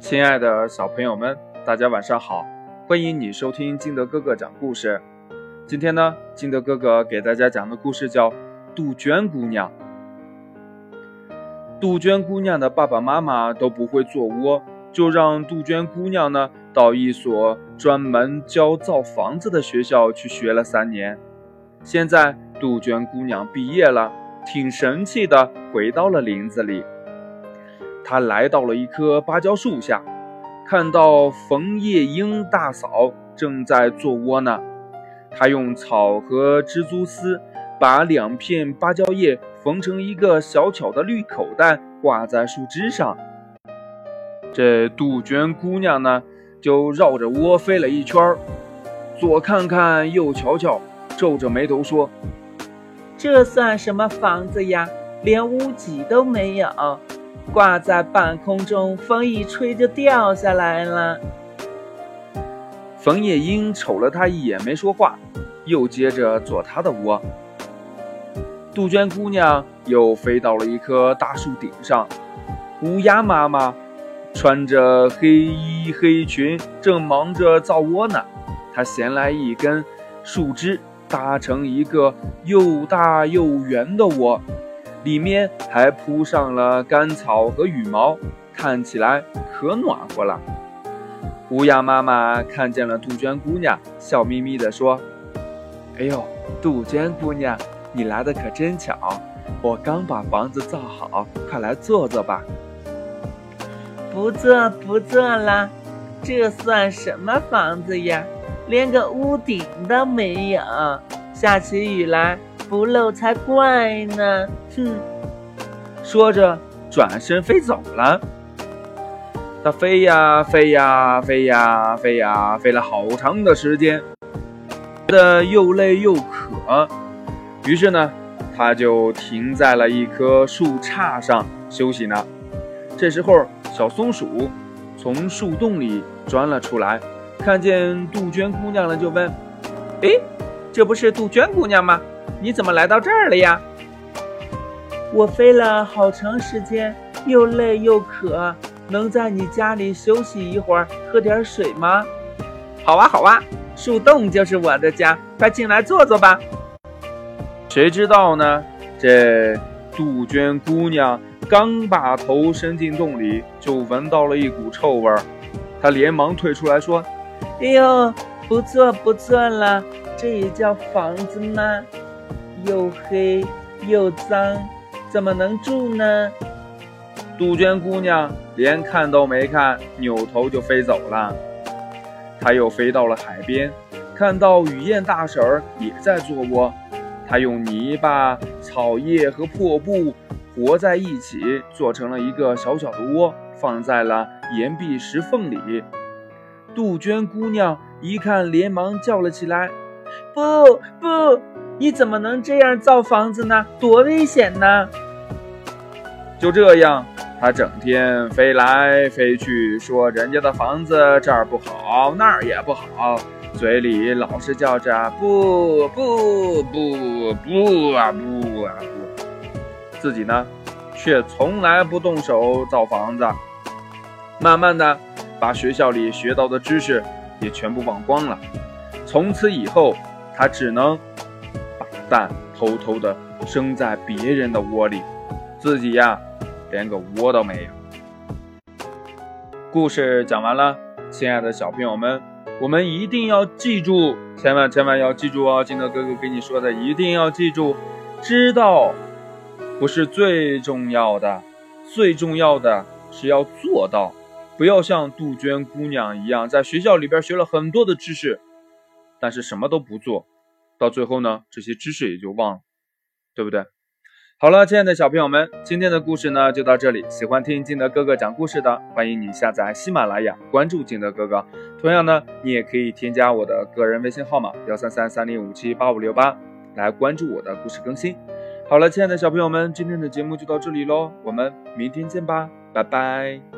亲爱的小朋友们，大家晚上好！欢迎你收听金德哥哥讲故事。今天呢，金德哥哥给大家讲的故事叫《杜鹃姑娘》。杜鹃姑娘的爸爸妈妈都不会做窝，就让杜鹃姑娘呢到一所专门教造房子的学校去学了三年。现在，杜鹃姑娘毕业了，挺神气的，回到了林子里。他来到了一棵芭蕉树下，看到冯夜莺大嫂正在做窝呢。他用草和蜘蛛丝把两片芭蕉叶缝成一个小巧的绿口袋，挂在树枝上。这杜鹃姑娘呢，就绕着窝飞了一圈，左看看，右瞧瞧，皱着眉头说：“这算什么房子呀？连屋脊都没有。”挂在半空中，风一吹就掉下来了。冯夜莺瞅了他一眼，没说话，又接着做他的窝。杜鹃姑娘又飞到了一棵大树顶上，乌鸦妈妈穿着黑衣黑裙，正忙着造窝呢。她衔来一根树枝，搭成一个又大又圆的窝。里面还铺上了干草和羽毛，看起来可暖和了。乌鸦妈妈看见了杜鹃姑娘，笑眯眯地说：“哎呦，杜鹃姑娘，你来的可真巧！我刚把房子造好，快来坐坐吧。”“不坐，不坐了，这算什么房子呀？连个屋顶都没有，下起雨来。”不漏才怪呢！哼，说着转身飞走了。它飞呀飞呀飞呀飞呀，飞了好长的时间，觉得又累又渴。于是呢，它就停在了一棵树杈上休息呢。这时候，小松鼠从树洞里钻了出来，看见杜鹃姑娘了，就问：“哎，这不是杜鹃姑娘吗？”你怎么来到这儿了呀？我飞了好长时间，又累又渴，能在你家里休息一会儿，喝点水吗？好啊，好啊，树洞就是我的家，快进来坐坐吧。谁知道呢？这杜鹃姑娘刚把头伸进洞里，就闻到了一股臭味儿，她连忙退出来说：“哎呦，不错不错了，这也叫房子吗？”又黑又脏，怎么能住呢？杜鹃姑娘连看都没看，扭头就飞走了。她又飞到了海边，看到雨燕大婶儿也在做窝。她用泥巴、草叶和破布和在一起，做成了一个小小的窝，放在了岩壁石缝里。杜鹃姑娘一看，连忙叫了起来：“不不！”你怎么能这样造房子呢？多危险呢！就这样，他整天飞来飞去，说人家的房子这儿不好，那儿也不好，嘴里老是叫着不不不不啊不啊不，自己呢，却从来不动手造房子。慢慢的，把学校里学到的知识也全部忘光了。从此以后，他只能。蛋偷偷的生在别人的窝里，自己呀，连个窝都没有。故事讲完了，亲爱的小朋友们，我们一定要记住，千万千万要记住哦！金德哥哥给你说的，一定要记住，知道不是最重要的，最重要的是要做到。不要像杜鹃姑娘一样，在学校里边学了很多的知识，但是什么都不做。到最后呢，这些知识也就忘了，对不对？好了，亲爱的小朋友们，今天的故事呢就到这里。喜欢听金德哥哥讲故事的，欢迎你下载喜马拉雅，关注金德哥哥。同样呢，你也可以添加我的个人微信号码幺三三三零五七八五六八来关注我的故事更新。好了，亲爱的小朋友们，今天的节目就到这里喽，我们明天见吧，拜拜。